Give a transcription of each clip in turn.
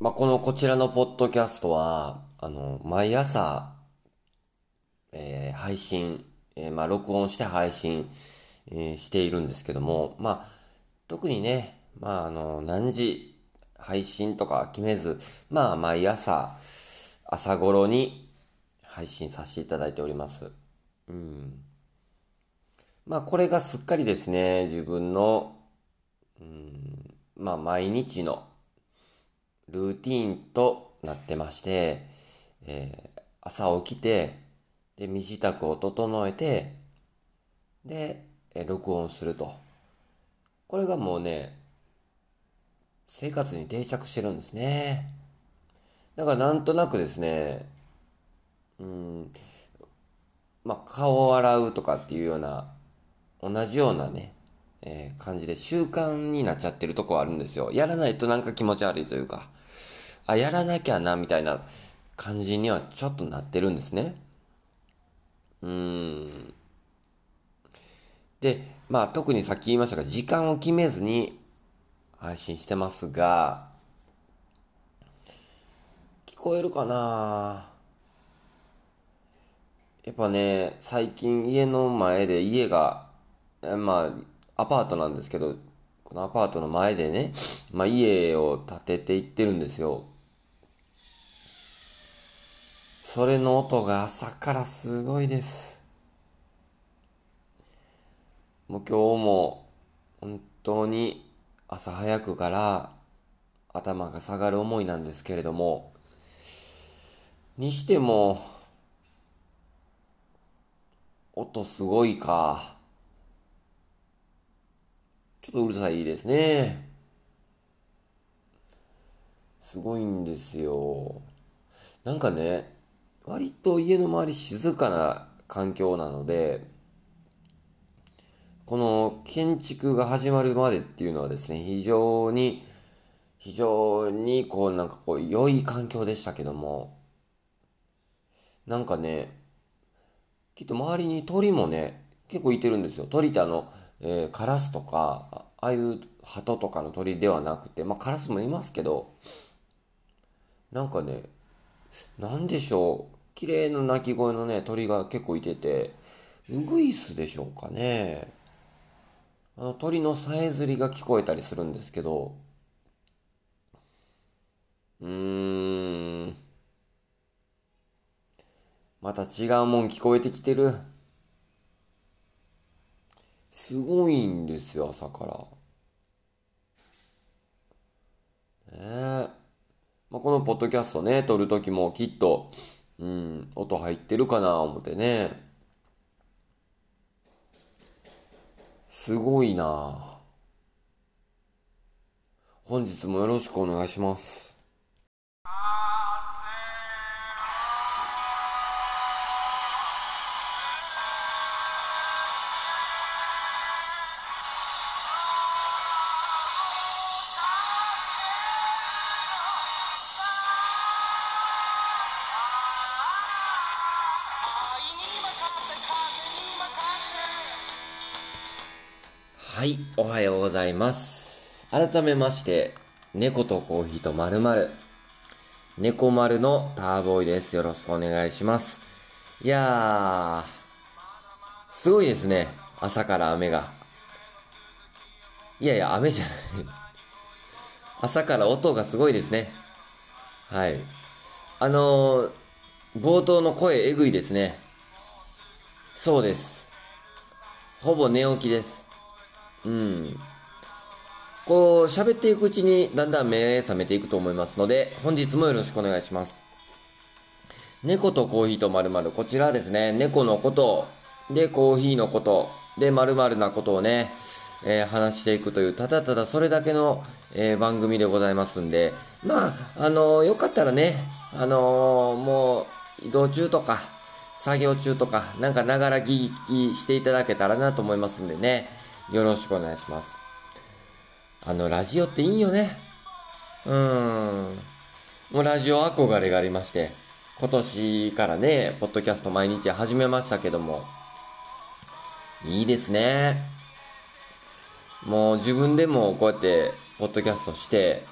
まあ、この、こちらのポッドキャストは、あの、毎朝、えー配信、えーまあ、録音して配信、えーしているんですけども、まあ、特にね、まあ、あの、何時配信とか決めず、まあ、毎朝、朝頃に配信させていただいております。うん。まあ、これがすっかりですね、自分の、うん、まあ、毎日のルーティーンとなってまして、えー朝起きて、で、身支度を整えて、で、えー録音すると。これがもうね、生活に定着してるんですね。だからなんとなくですね、うん、まあ、顔を洗うとかっていうような、同じようなね、えー感じで習慣になっちゃってるとこあるんですよ。やらないとなんか気持ち悪いというか、あ、やらなきゃな、みたいな感じにはちょっとなってるんですね。うーん。で、まあ特にさっき言いましたが、時間を決めずに配信してますが、聞こえるかな？やっぱね、最近家の前で家が、まあ、アパートなんですけど、このアパートの前でね、まあ家を建てていってるんですよ。それの音が朝からすごいです。もう今日も本当に朝早くから頭が下がる思いなんですけれども、にしても、音すごいか。ょっとうるさいですね。すごいんですよ。なんかね、割と家の周り静かな環境なので、この建築が始まるまでっていうのはですね、非常に、非常にこうなんかこう良い環境でしたけども、なんかね、きっと周りに鳥もね、結構いてるんですよ。鳥ってあの、えーカラスとか、ああいう鳩とかの鳥ではなくて、まあカラスもいますけど、なんかね、なんでしょう。綺麗な鳴き声のね、鳥が結構いてて、ウグイスでしょうかね。あの鳥のさえずりが聞こえたりするんですけど、うーん。また違うもん聞こえてきてる。すごいんですよ、朝から。ねえ。まあ、このポッドキャストね、撮るときもきっと、うん、音入ってるかな思ってね。すごいな本日もよろしくお願いします。はい、おはようございます。改めまして、猫とコーヒーとまるまる。猫丸のターボーイです。よろしくお願いします。いやー、すごいですね。朝から雨が。いやいや、雨じゃない。朝から音がすごいですね。はい。あのー、冒頭の声えぐいですね。そうです。ほぼ寝起きです。うん。こう、喋っていくうちにだんだん目覚めていくと思いますので、本日もよろしくお願いします。猫とコーヒーと〇〇。こちらですね、猫のこと、で、コーヒーのこと、で、〇〇なことをね、えー話していくという、ただただそれだけの、えー番組でございますんで、まあ、あのーよかったらね、あのもう、移動中とか、作業中とか、なんかながら聞きしていただけたらなと思いますんでね、よろしくお願いします。あの、ラジオっていいよね。うーん。もうラジオ憧れがありまして、今年からね、ポッドキャスト毎日始めましたけども、いいですね。もう自分でもこうやって、ポッドキャストして、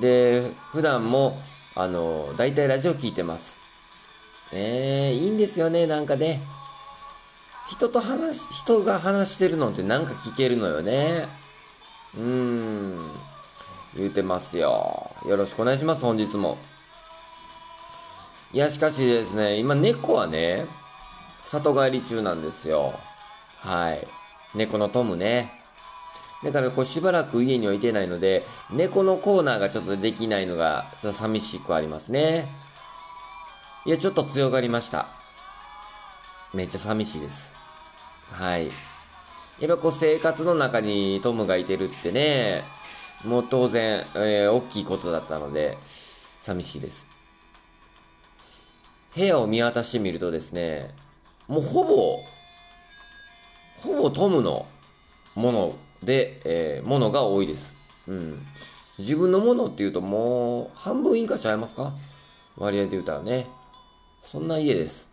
で、普段も、あの、大体ラジオ聞いてます。ねえ、いいんですよね、なんかね。人と話、人が話してるのってなんか聞けるのよね。うーん。言うてますよ。よろしくお願いします、本日も。いや、しかしですね、今猫はね、里帰り中なんですよ。はい。猫のトムね。だからこうしばらく家にはいてないので、猫のコーナーがちょっとできないのが、ちょっと寂しくありますね。いや、ちょっと強がりました。めっちゃ寂しいです。はい。やっぱこう生活の中にトムがいてるってね、もう当然、えー大きいことだったので、寂しいです。部屋を見渡してみるとですね、もうほぼ、ほぼトムのもので、えーものが多いです。うん。自分のものっていうともう半分以下ちゃいますか？割合で言うたらね。そんな家です。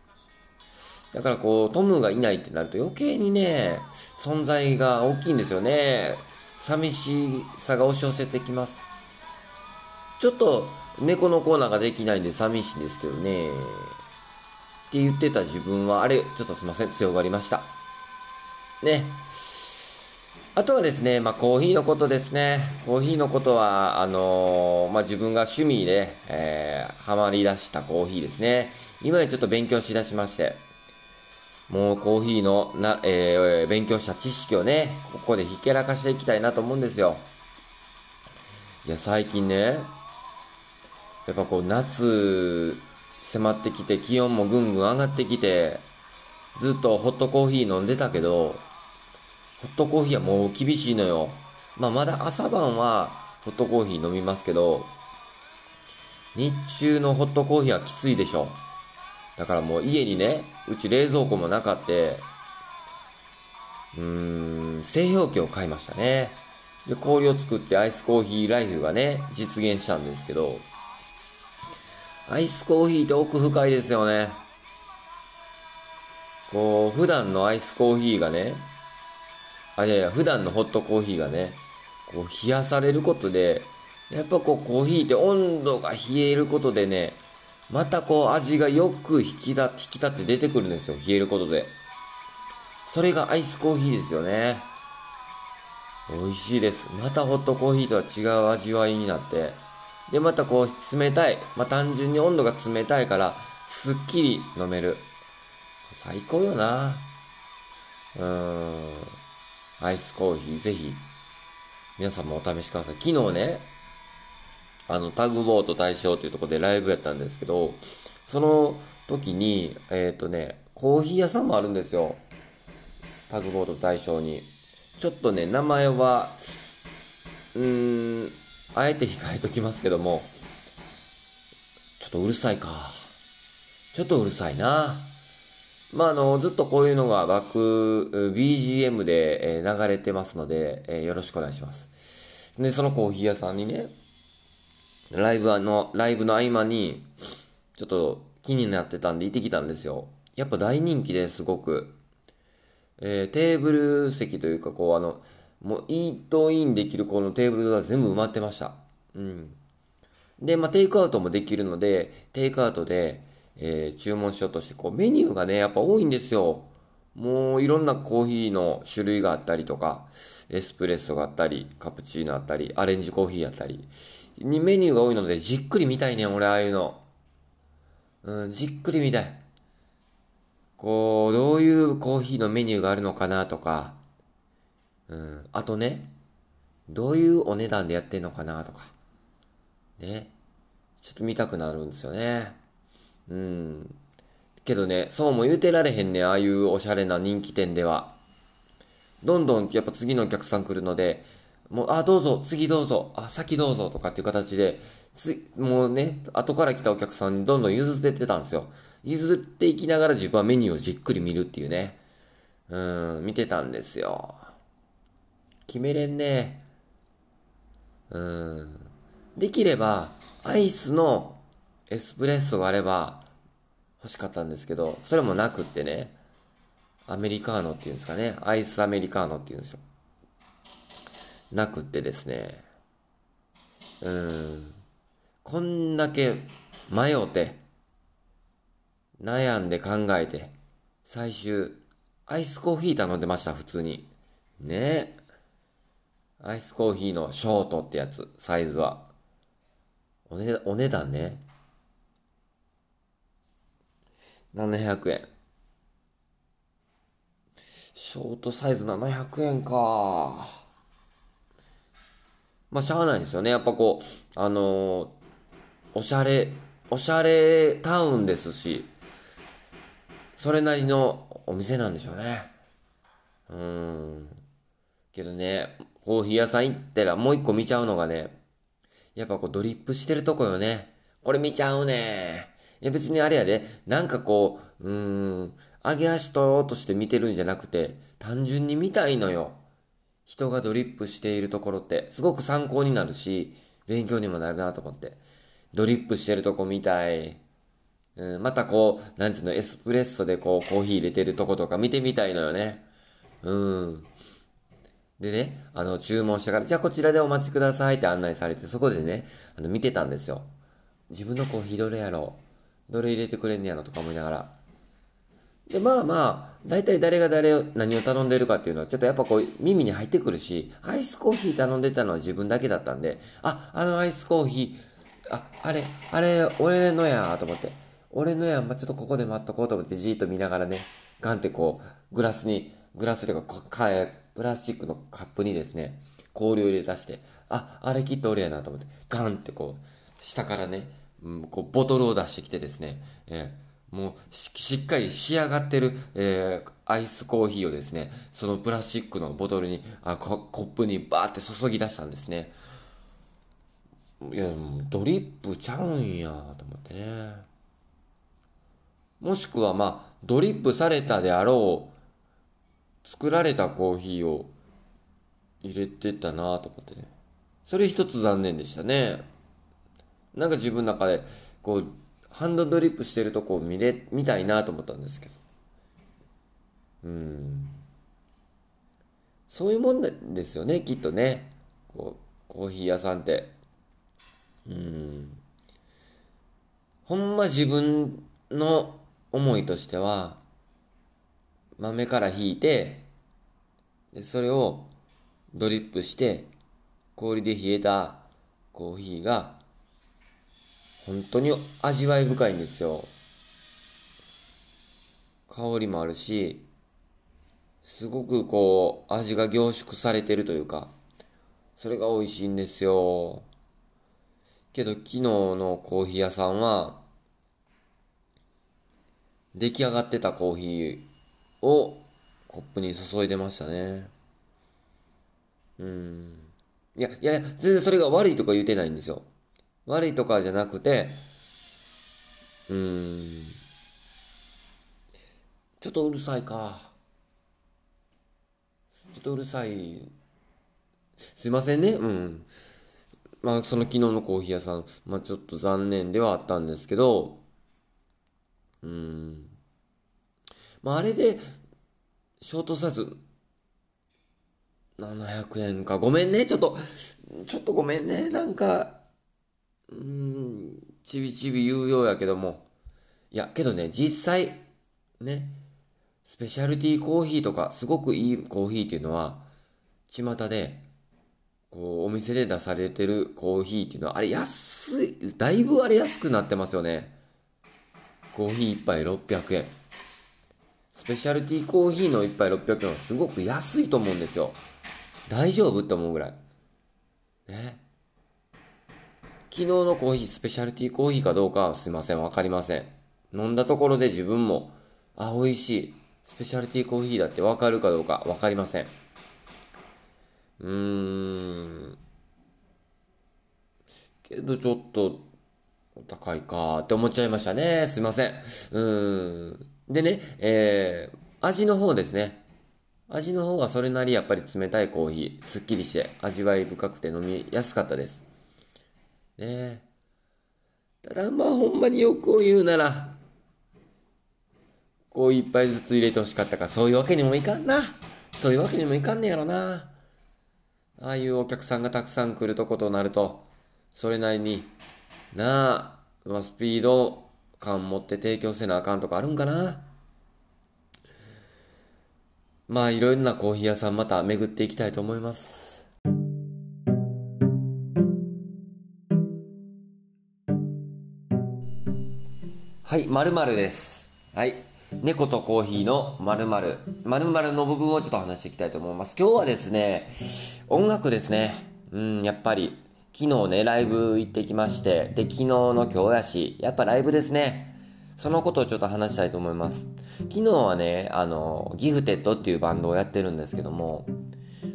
だからこう、トムがいないってなると余計にね、存在が大きいんですよね。寂しさが押し寄せてきます。ちょっと猫のコーナーができないんで寂しいんですけどね。って言ってた自分は、あれ、ちょっとすいません、強がりました。ね。あとはですね、まあ、コーヒーのことですね。コーヒーのことは、あのーまあ、自分が趣味で、えー、ハマり出したコーヒーですね。今ちょっと勉強しだしまして、もうコーヒーのな、えー勉強した知識をね、ここでひけらかしていきたいなと思うんですよ。いや、最近ね、やっぱこう夏迫ってきて気温もぐんぐん上がってきて、ずっとホットコーヒー飲んでたけど、ホットコーヒーはもう厳しいのよ。まあまだ朝晩はホットコーヒー飲みますけど、日中のホットコーヒーはきついでしょ。だからもう家にね、うち冷蔵庫もなかって、うーん、製氷機を買いましたね。で、氷を作ってアイスコーヒーライフがね、実現したんですけど、アイスコーヒーって奥深いですよね。こう、普段のアイスコーヒーがね、あ、いやいや、普段のホットコーヒーがね、こう、冷やされることで、やっぱこう、コーヒーって温度が冷えることでね、またこう、味がよく引きだ、引き立って出てくるんですよ、冷えることで。それがアイスコーヒーですよね。美味しいです。またホットコーヒーとは違う味わいになって。で、またこう、冷たい。まあ、単純に温度が冷たいから、すっきり飲める。最高よな。うーん。アイスコーヒー、ぜひ、皆さんもお試しください。昨日ね、あの、タグボート大賞というとこでライブやったんですけど、その時に、えっ、とね、コーヒー屋さんもあるんですよ。タグボート大賞に。ちょっとね、名前は、うーん、あえて控えときますけども、ちょっとうるさいか。ちょっとうるさいな。まあ、あの、ずっとこういうのがバック、BGM で、えー流れてますので、えーよろしくお願いします。で、そのコーヒー屋さんにね、ライブの、ライブの合間に、ちょっと気になってたんで行ってきたんですよ。やっぱ大人気ですごく。えーテーブル席というか、こう、あの、もう、イートインできるこのテーブルが全部埋まってました。うん。で、まあ、テイクアウトもできるので、テイクアウトで、えー注文しようとして、こう、メニューがね、やっぱ多いんですよ。もう、いろんなコーヒーの種類があったりとか、エスプレッソがあったり、カプチーノあったり、アレンジコーヒーあったり、にメニューが多いので、じっくり見たいね、俺、ああいうの。うん、じっくり見たい。こう、どういうコーヒーのメニューがあるのかなとか、うん、あとね、どういうお値段でやってんのかなとか、ね、ちょっと見たくなるんですよね。うん。けどね、そうも言うてられへんねああいうおしゃれな人気店では。どんどんやっぱ次のお客さん来るので、もう、あ、どうぞ、次どうぞ、あ、先どうぞとかっていう形で、つ、もうね、後から来たお客さんにどんどん譲ってってたんですよ。譲っていきながら自分はメニューをじっくり見るっていうね。うん、見てたんですよ。決めれんね。うん。できれば、アイスのエスプレッソがあれば欲しかったんですけど、それもなくってね。アメリカーノっていうんですかね。アイスアメリカーノっていうんですよ。なくってですね。うん。こんだけ迷って、悩んで考えて、最終、アイスコーヒー頼んでました、普通に。ねえアイスコーヒーのショートってやつ、サイズは。おね、お値段ね。700円。ショートサイズ700円か。まあ、しゃあないですよね。やっぱこう、あのーおしゃれ、おしゃれタウンですし、それなりのお店なんでしょうね。うん。けどね、コーヒー屋さん行ったらもう一個見ちゃうのがね、やっぱこうドリップしてるとこよね。これ見ちゃうね。いや別にあれやで、なんかこう、うーん、上げ足取ろうとして見てるんじゃなくて、単純に見たいのよ。人がドリップしているところって、すごく参考になるし、勉強にもなるなと思って。ドリップしてるとこ見たい。うん、またこう、なんていうの、エスプレッソでこう、コーヒー入れてるとことか見てみたいのよね。うん。でね、あの、注文したから、じゃあこちらでお待ちくださいって案内されて、そこでね、あの、見てたんですよ。自分のコーヒーどれやろうどれ入れてくれんねやろとか思いながら。で、まあまあ、大体誰が誰を、何を頼んでるかっていうのは、ちょっとやっぱこう、耳に入ってくるし、アイスコーヒー頼んでたのは自分だけだったんで、あ、あのアイスコーヒー、あ、あれ、あれ、俺のやと思って。俺のや、まあ、ちょっとここで待っとこうと思ってじーっと見ながらね、ガンってこう、グラスに、グラスというか、かプラスチックのカップにですね、氷を入れ出して、あ、あれきっと俺やなと思って、ガンってこう、下からね、うん、こう、ボトルを出してきてですね、えーもうし、っかり仕上がってる、えーアイスコーヒーをですね、そのプラスチックのボトルに、あココップにバーって注ぎ出したんですね。いや、もドリップちゃうんや、と思ってね。もしくは、まあ、ドリップされたであろう、作られたコーヒーを入れてたなと思ってね。それ一つ残念でしたね。なんか自分の中で、こう、ハンドドリップしてるとこを見れ、見たいなと思ったんですけど。うん。そういうもんですよね、きっとね。こう、コーヒー屋さんって。うん。ほんま自分の思いとしては、豆から引いて、でそれをドリップして、氷で冷えたコーヒーが、本当に味わい深いんですよ。香りもあるし、すごくこう、味が凝縮されてるというか、それが美味しいんですよ。けど昨日のコーヒー屋さんは、出来上がってたコーヒーをコップに注いでましたね。うん。いや、いや、全然それが悪いとか言うてないんですよ。悪いとかじゃなくて、うーん。ちょっとうるさいか。ちょっとうるさい。すいませんね。うん。まあ、その昨日のコーヒー屋さん、まあちょっと残念ではあったんですけど、うーん。まああれで、ショートサイズ、700円か。ごめんね。ちょっと、ちょっとごめんね。なんか、うん、ちびちび言うようやけども。いや、けどね、実際、ね、スペシャルティーコーヒーとか、すごくいいコーヒーっていうのは、巷で、こう、お店で出されてるコーヒーっていうのは、あれ安い、だいぶあれ安くなってますよね。コーヒー一杯600円。スペシャルティーコーヒーの一杯600円はすごく安いと思うんですよ。大丈夫って思うぐらい。ね。昨日のコーヒー、スペシャルティーコーヒーかどうかはすいません、わかりません。飲んだところで自分も、あ、美味しい。スペシャルティーコーヒーだってわかるかどうかわかりません。うーん。けどちょっと、お高いかって思っちゃいましたね。すいません。うーん。でね、えー、味の方ですね。味の方はそれなりやっぱり冷たいコーヒー、すっきりして味わい深くて飲みやすかったです。ねただまあほんまに欲を言うなら、こう一杯ずつ入れてほしかったか、そういうわけにもいかんな。そういうわけにもいかんねやろな。ああいうお客さんがたくさん来るとことなると、それなりに、なあ、まあ、スピード感持って提供せなあかんとかあるんかな。まあ、いろんなコーヒー屋さんまた巡っていきたいと思います。はい、まるまるです。はい。猫とコーヒーのまるまる。まるまるの部分をちょっと話していきたいと思います。今日はですね、音楽ですね。うん、やっぱり、昨日ね、ライブ行ってきまして、で、昨日の今日やし、やっぱライブですね。そのことをちょっと話したいと思います。昨日はね、あの、ギフテッドっていうバンドをやってるんですけども、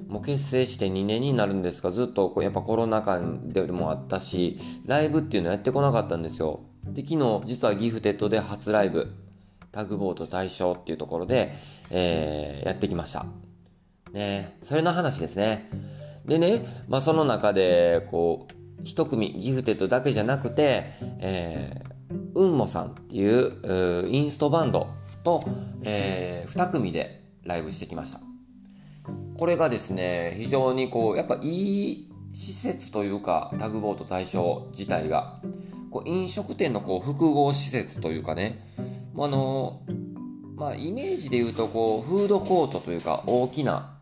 もう結成して2年になるんですが、ずっとやっぱコロナ禍でもあったし、ライブっていうのやってこなかったんですよ。で、昨日実はギフテッドで初ライブ、タグボート大賞っていうところで、えーやってきました。ねそれの話ですね。でね、まあその中で、こう、一組、ギフテッドだけじゃなくて、えー、うんもさんっていうインストバンドと、えー、二組でライブしてきました。これがですね、非常にこう、やっぱいい施設というか、タグボート大賞自体が、こう飲食店のこう複合施設というかね、まあの、まあイメージで言うとこう、フードコートというか大きな、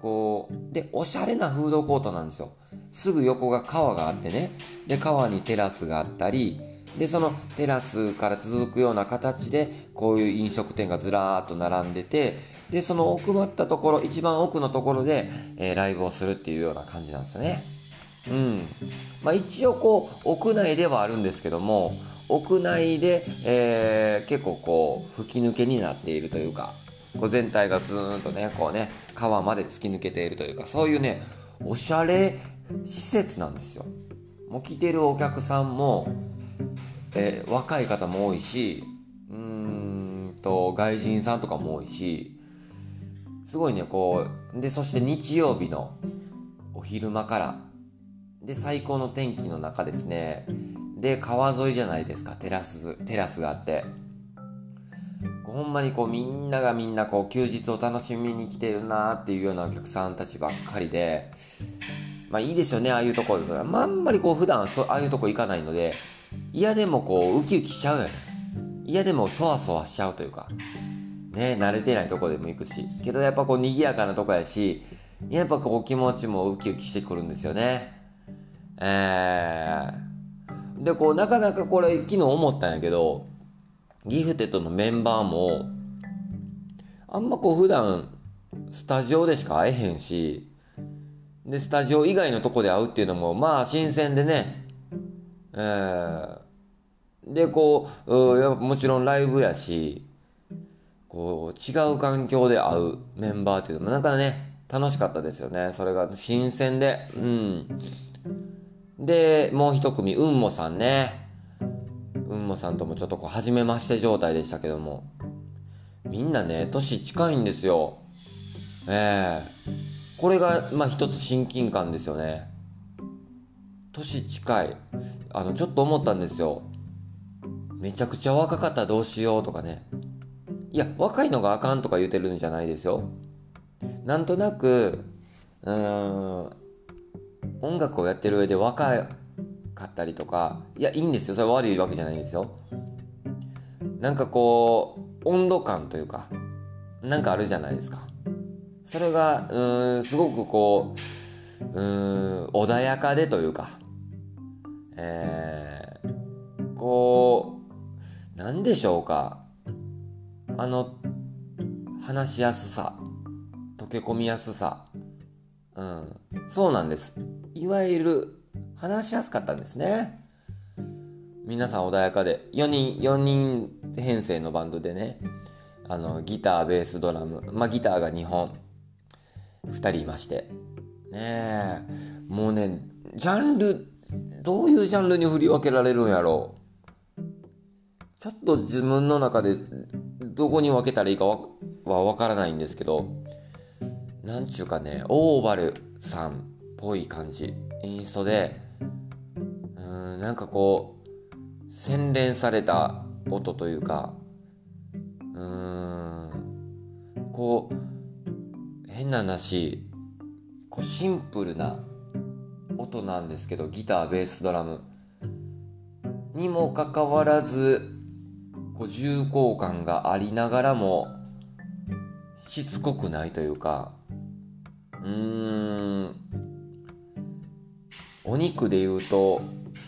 こう、で、おしゃれなフードコートなんですよ。すぐ横が川があってね、で、川にテラスがあったり、で、そのテラスから続くような形で、こういう飲食店がずらーっと並んでて、で、その奥まったところ、一番奥のところで、えーライブをするっていうような感じなんですよね。うん。まあ一応こう、屋内ではあるんですけども、屋内で、えー結構こう、吹き抜けになっているというか、こう全体がずーんとね、こうね、川まで突き抜けているというか、そういうね、おしゃれ施設なんですよ。もう来てるお客さんも、えー若い方も多いし、うーんと、外人さんとかも多いし、すごいね、こう、で、そして日曜日のお昼間から、で、最高の天気の中ですね、で、川沿いじゃないですか、テラス、テラスがあって。ほんまにこうみんながみんなこう休日を楽しみに来てるなーっていうようなお客さんたちばっかりで、まあいいですよね、ああいうところ。まあんまりこう普段そああいうとこ行かないので、嫌でもこうウキウキしちゃうよね。嫌でもそわそわしちゃうというか。ね、慣れてないとこでも行くし。けどやっぱこう賑やかなとこやし、やっぱこう気持ちもウキウキしてくるんですよね。えー。で、こうなかなかこれ昨日思ったんやけど、ギフテッドのメンバーも、あんまこう普段スタジオでしか会えへんし、で、スタジオ以外のとこで会うっていうのも、まあ新鮮でね、えー、で、こう、うーやっぱもちろんライブやし、こう、違う環境で会うメンバーっていうのも、なんかね、楽しかったですよね。それが新鮮で、うん。で、もう一組、うんもさんね。うんもさんともちょっとこう、初めまして状態でしたけども。みんなね、年近いんですよ。ええこれが、まあ一つ親近感ですよね。年近い。あの、ちょっと思ったんですよ。めちゃくちゃ若かったらどうしようとかね。いや、若いのがあかんとか言うてるんじゃないですよ。なんとなく、うーん、音楽をやってる上で若かったりとか、いや、いいんですよ。それ悪いわけじゃないんですよ。なんかこう、温度感というか、なんかあるじゃないですか。それが、うーん、すごくこう、うーん、穏やかでというか、えー、こう、なんでしょうか。あの、話しやすさ、溶け込みやすさ。うん。そうなんです。いわゆる、話しやすかったんですね。皆さん穏やかで。4人、4人編成のバンドでね。あの、ギター、ベース、ドラム。まあ、ギターが2本。2人いまして。ねえ。もうね、ジャンル、どういうジャンルに振り分けられるんやろう。ちょっと自分の中でどこに分けたらいいかは分からないんですけど、なんちゅうかね、オーバルさんぽい感じ。インストで、うーん、なんかこう、洗練された音というか、うーん、こう、変な話、こうシンプルな音なんですけどギターベースドラムにもかかわらずこう重厚感がありながらもしつこくないというかうーんお肉で言うと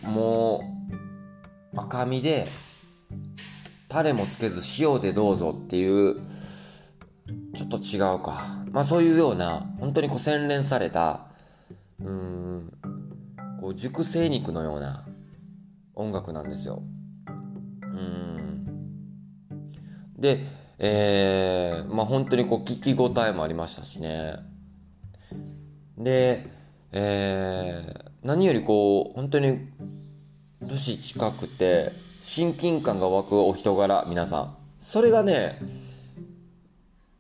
もう赤身でタレもつけず塩でどうぞっていうちょっと違うか。まあそういうような本当にこう洗練されたうんこう熟成肉のような音楽なんですよ。うん。でえー、まあ本当にこう聞き応えもありましたしね。でえー、何よりこう本当に年近くて親近感が湧くお人柄皆さん。それがね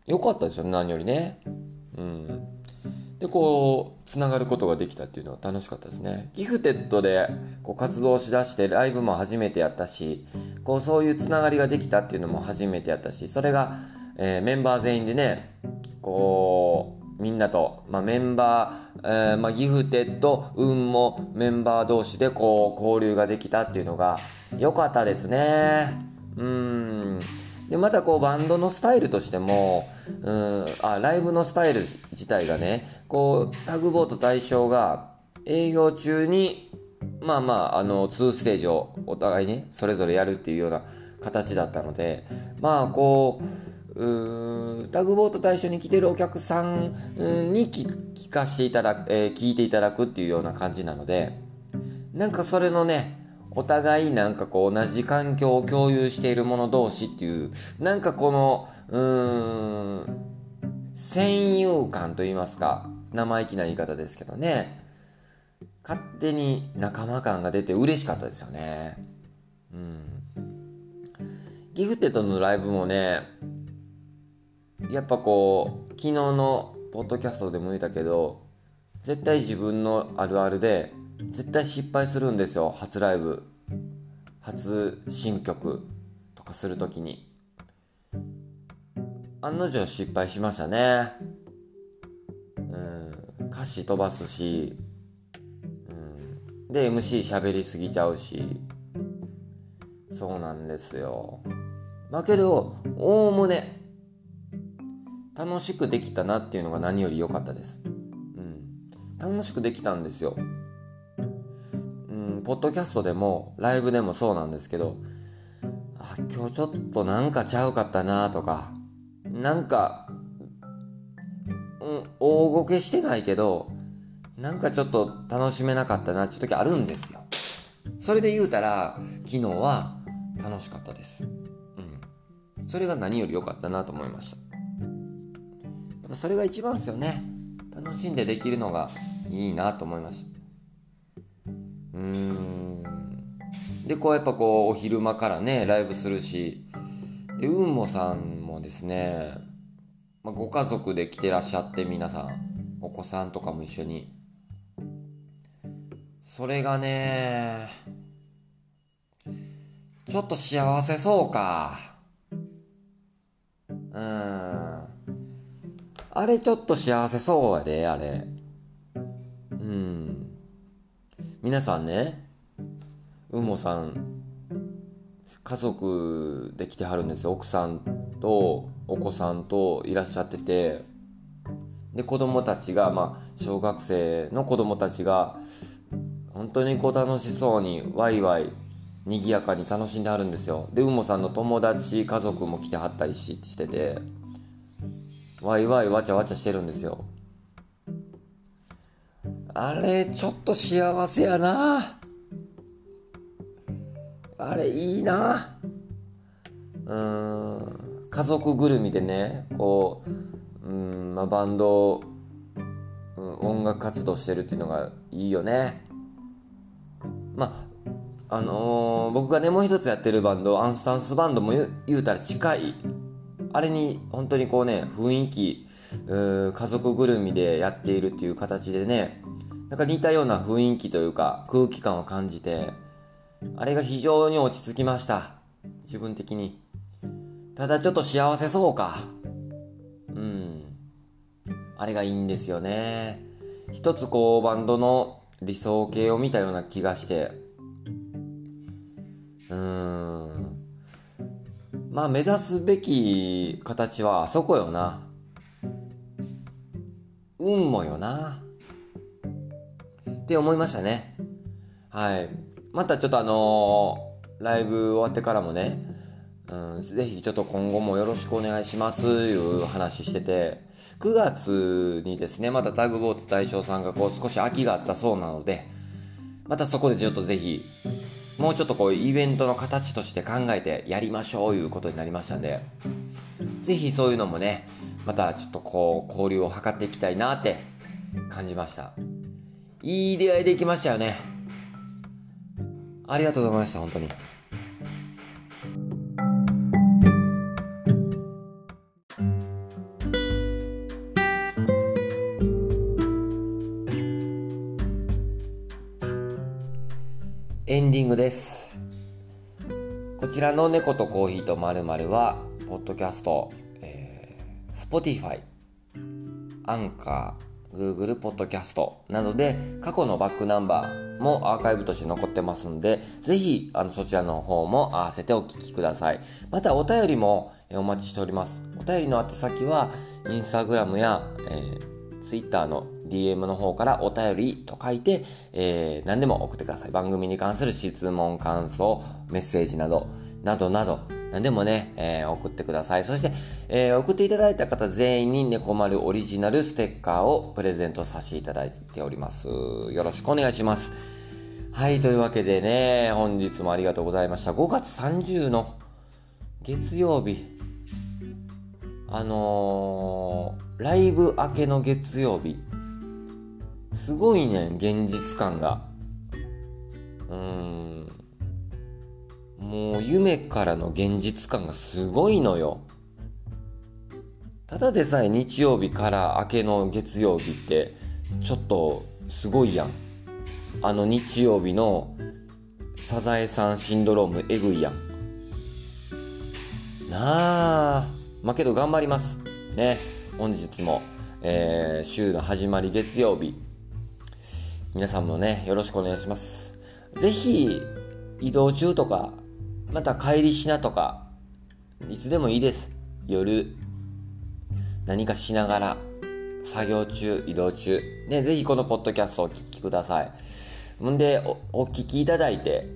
良かったですよね何よりね。うん。でこうつながることができたっていうのは楽しかったですね。ギフテッドでこう活動しだしてライブも初めてやったしこうそういうつながりができたっていうのも初めてやったしそれが、えーメンバー全員でねこうみんなと、まあ、メンバー、えーまあ、ギフテッド運もメンバー同士でこう交流ができたっていうのが良かったですね。うん。でまたこうバンドのスタイルとしてもうんあライブのスタイル自体がねこうタグボート大賞が営業中にまあまああの2ステージをお互いねそれぞれやるっていうような形だったのでまあこうタグボート大賞に来てるお客さんに聞聞かせていただく、えー聞いていただくっていうような感じなのでなんかそれのねお互いなんかこう同じ環境を共有している者同士っていうなんかこのうーん戦友感と言いますか生意気な言い方ですけどね勝手に仲間感が出て嬉しかったですよね。うん。ギフテッドのライブもねやっぱこう昨日のポッドキャストでも言ったけど絶対自分のあるあるで絶対失敗するんですよ初ライブ。初新曲とかするときに。案の定失敗しましたね。うん。歌詞飛ばすし、うん、で MC 喋りすぎちゃうし。そうなんですよ。だけどおおむね楽しくできたなっていうのが何より良かったです。うん。楽しくできたんですよ。うん、ポッドキャストでも、ライブでもそうなんですけど、あ、今日ちょっとなんかちゃうかったなとか、なんか、うん、大ごけしてないけど、なんかちょっと楽しめなかったなって時あるんですよ。それで言うたら、昨日は楽しかったです。うん。それが何より良かったなと思いました。っぱそれが一番ですよね。楽しんでできるのがいいなと思いましたうーん。でこうやっぱこうお昼間からねライブするし。でうんもさんもですね、まあ、ご家族で来てらっしゃって皆さん。お子さんとかも一緒に。それがねちょっと幸せそうか。うん。あれちょっと幸せそうやで、あれ。うん。皆さんね、うもさん、家族で来てはるんですよ。奥さんとお子さんといらっしゃってて、で、子供たちが、まあ、小学生の子供たちが、本当にこう楽しそうに、ワイワイ、賑やかに楽しんではるんですよ。で、うもさんの友達、家族も来てはったりしてて、ワイワイわちゃわちゃしてるんですよ。あれちょっと幸せやな。あれいいな。うん家族ぐるみでねこううん、まあ、バンド、うん、音楽活動してるっていうのがいいよね。まああのー僕がねもう一つやってるバンドアンスタンスバンドも言う言うたら近いあれに本当にこうね雰囲気う家族ぐるみでやっているっていう形でねなんか似たような雰囲気というか空気感を感じてあれが非常に落ち着きました。自分的に。ただちょっと幸せそうか。うん。あれがいいんですよね。一つこうバンドの理想形を見たような気がして。うーん。まあ目指すべき形はあそこよな。運もよな。って思いましたね。はい。またちょっとあのーライブ終わってからもね、うん、ぜひちょっと今後もよろしくお願いしますいう話してて9月にですねまたタグボート大将さんがこう少し空きがあったそうなのでまたそこでちょっとぜひもうちょっとこうイベントの形として考えてやりましょういうことになりましたんで是非そういうのもねまたちょっとこう交流を図っていきたいなって感じました。いい出会いできましたよね。ありがとうございました本当に。です。こちらの猫とコーヒーとまるまるはポッドキャスト、えー、Spotify アンカー Google ポッドキャストなどで過去のバックナンバーもアーカイブとして残ってますんでぜひあのそちらの方も合わせてお聞きください。またお便りもお待ちしております。お便りの宛先はインスタグラムや、えー Twitter の DM の方からお便りと書いて、えー何でも送ってください番組に関する質問感想メッセージなどなどなど何でもね、えー送ってください。そして、えー送っていただいた方全員に猫丸オリジナルステッカーをプレゼントさせていただいております。よろしくお願いします。はい、というわけでね、本日もありがとうございました。5月30の月曜日、あのーライブ明けの月曜日、すごいね、現実感が。うーん。もう夢からの現実感がすごいのよ。ただでさえ日曜日から明けの月曜日ってちょっとすごいやん。あの日曜日のサザエさんシンドロームえぐいやん。なあ。まあけど頑張ります。ね。本日も、えー週の始まり月曜日。皆さんもね、よろしくお願いします。ぜひ、移動中とか、また帰りしなとか、いつでもいいです。夜、何かしながら、作業中、移動中、ね、ぜひこのポッドキャストをお聞きください。んで、お、お聞きいただいて、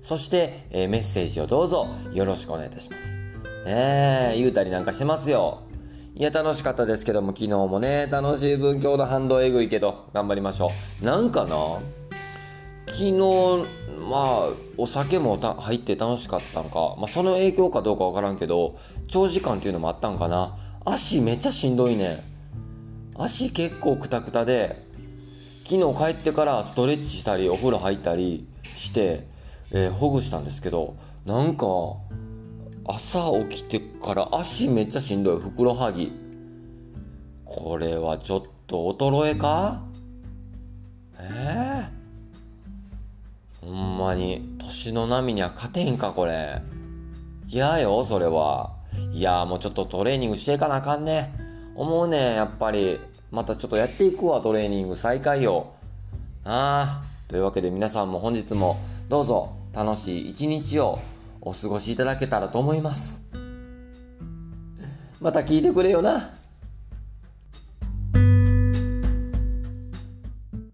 そして、えーメッセージをどうぞよろしくお願いいたします。ねえ、言うたりなんかしてますよ。いや、楽しかったですけども、昨日もね、楽しい分今日の反動えぐいけど、頑張りましょう。なんかな昨日、まあ、お酒も入って楽しかったんか、まあ、その影響かどうかわからんけど、長時間っていうのもあったんかな。足めっちゃしんどいね。足結構クタクタで、昨日帰ってからストレッチしたり、お風呂入ったりして、えーほぐしたんですけど、なんか、朝起きてから足めっちゃしんどい。ふくらはぎ。これはちょっと衰えか？ええほんまに、年の波には勝てんか、これ。嫌よ、それは。いや、もうちょっとトレーニングしていかなあかんね。思うね、やっぱり。またちょっとやっていくわ、トレーニング再開よ。ああ。というわけで皆さんも本日もどうぞ楽しい一日をお過ごしいただけたらと思います。また聞いてくれよな。